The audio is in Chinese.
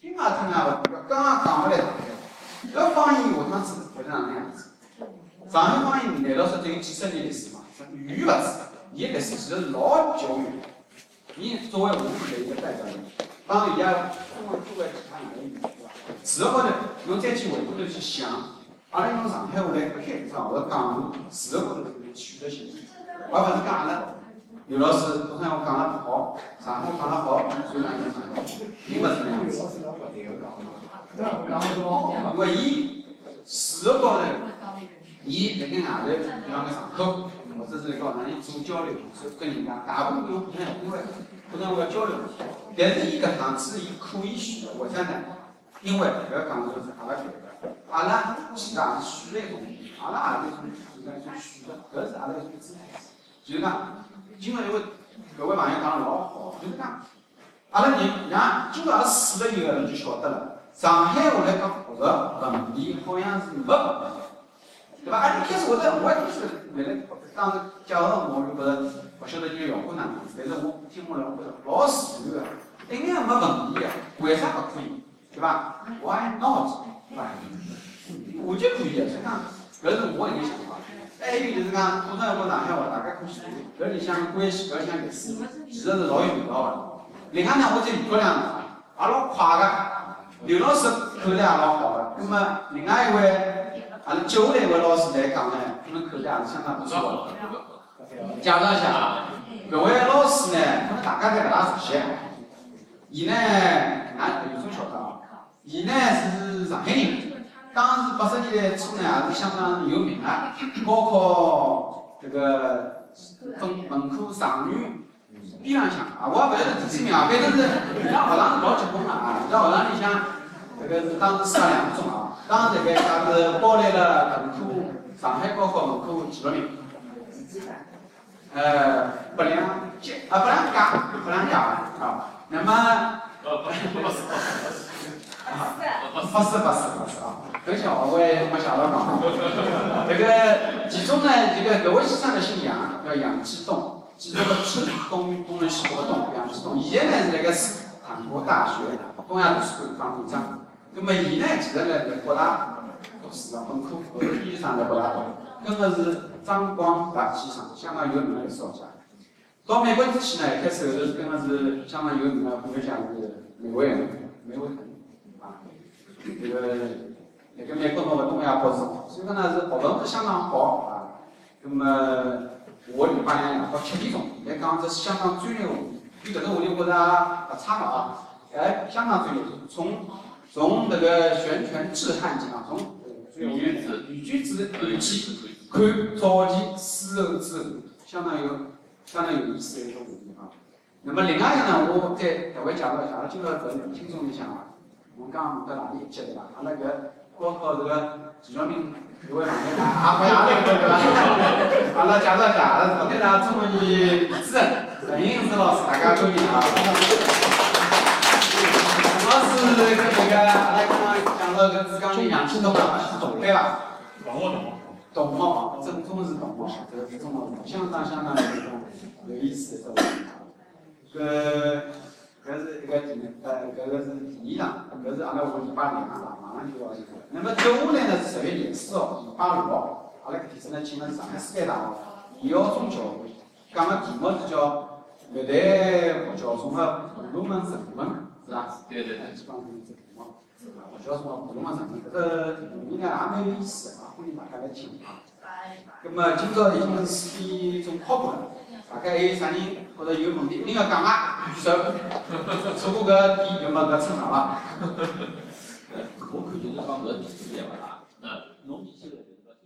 听啊听啊，搿刚刚讲勿来上海话，搿方言下趟子会得哪能样子？上海方言难道说只有几十年历史嘛？远远勿止，伊个历史其实老久远。伊作为我们的一个代表人，帮人家中国作为其他哪个语，对伐？事实高头，侬再去回过头去想，阿拉用上海话来开场或者讲，事实高头是有选择性，而勿是讲阿拉刘老师昨天我讲了不好，上海话讲了好，所以讲影响，并勿是那样子。因为伊事实高头，伊辣盖外头，比方讲上课。或者是搞哪里做交流，是跟人家大部分用普通话，普通话交流。但是伊搿趟子伊可以选，为啥呢？因为搿讲的是阿拉别个，阿拉其实也是选了一种，阿拉也是从自然中选的，搿是阿拉一种姿态。就是讲，今朝因为各位朋友讲得老好，就是讲，阿拉人让今朝阿拉试了以后，侬就晓得了。上海话来讲学个问题好像是没问题，对伐？阿一开始我在我一开始来来。当时讲个我就觉着勿晓得伊个效果哪能，但是我听下来我觉着老自然个，一眼也没问题个，为啥勿可以？对伐？Why not？对伐？我就可以个，所以讲搿是我一个想法。还有就是讲普通话和上海话，大家可以搿里向关系搿里向历史，其实是老有味道个。另外呢，我再诸葛亮也老快个，刘老师口才也老好个。那么另外一位。阿拉接下来一位老师来讲呢，可能口才也是相当不错的。介绍一下啊，搿位老师呢，可能大家侪勿大熟悉。伊呢，俺有种晓得啊，伊呢是上海人，当时八十年代初呢，也是相当有名的，高考这个分文科状元边浪向啊，我也勿晓得第几名啊，反正是伊拉学堂是老结棍个啊，伊拉学堂里向这个是当时四两中啊。当时在讲是包来了文科上海高考文科前六名，呃，不良接啊，不良加，不良加啊。那么，呃，不是不是不是不是不是啊，很小我也没想到讲。这个其中呢，这个各位西藏的姓杨，叫杨继栋，继这个吃东东人西活动杨继栋，现在是那个是韩国大学东亚图书馆当馆长。那么伊呢，其实呢在北大读书的，本科后头毕业生在北大读，跟个是张光达先生，相当有名的历史学家。到美国之前呢，一开始后头是跟个是相当有名的科学家是美国人，美国人啊，这个那个美国读个东亚博士，所以讲呢是学问是相当好啊。那么我礼拜两到七点钟来讲这是相当专业的话题，比这个话题我觉着不差了啊，哎，相当专业，从。从那个玄权制汉经啊，从语句子、语句子、语气看早期丝绸之路，相当有相当有意思的一个话题啊。那么另外一个呢，我再特别介绍一下，阿拉今朝搿轻松一下啊。我们刚刚到哪里去对伐？阿拉搿高考这个前六名各位朋友 啊，欢迎阿拉对伐？阿拉介绍一下，阿拉昨天呢，中文系主任陈英子老师，大家注意啊。老师跟那个阿拉刚刚讲到个是讲的杨启东啊，是懂对伐？懂我懂懂哦，正宗是懂哦，这个是中哦，相当相当有意思的这种搿搿个是第二场，搿是阿拉五礼拜两啊，马上就要。那么接下来呢是十月廿四号，礼拜六号，阿拉搿天子呢请了上海师范大学李耀忠教授，讲个题目是叫历代佛教中的婆罗门神文。是吧？对对对，基本上是这个嘛。我叫什么普通话上面，这个应该也蛮有意思的啊，欢迎大家来听啊。那么今朝已经是四点钟靠谱了，大概还有啥人或者有问题一定要讲啊，举手。错过搿点就没搿称场了。我看就是讲搿题数也勿大。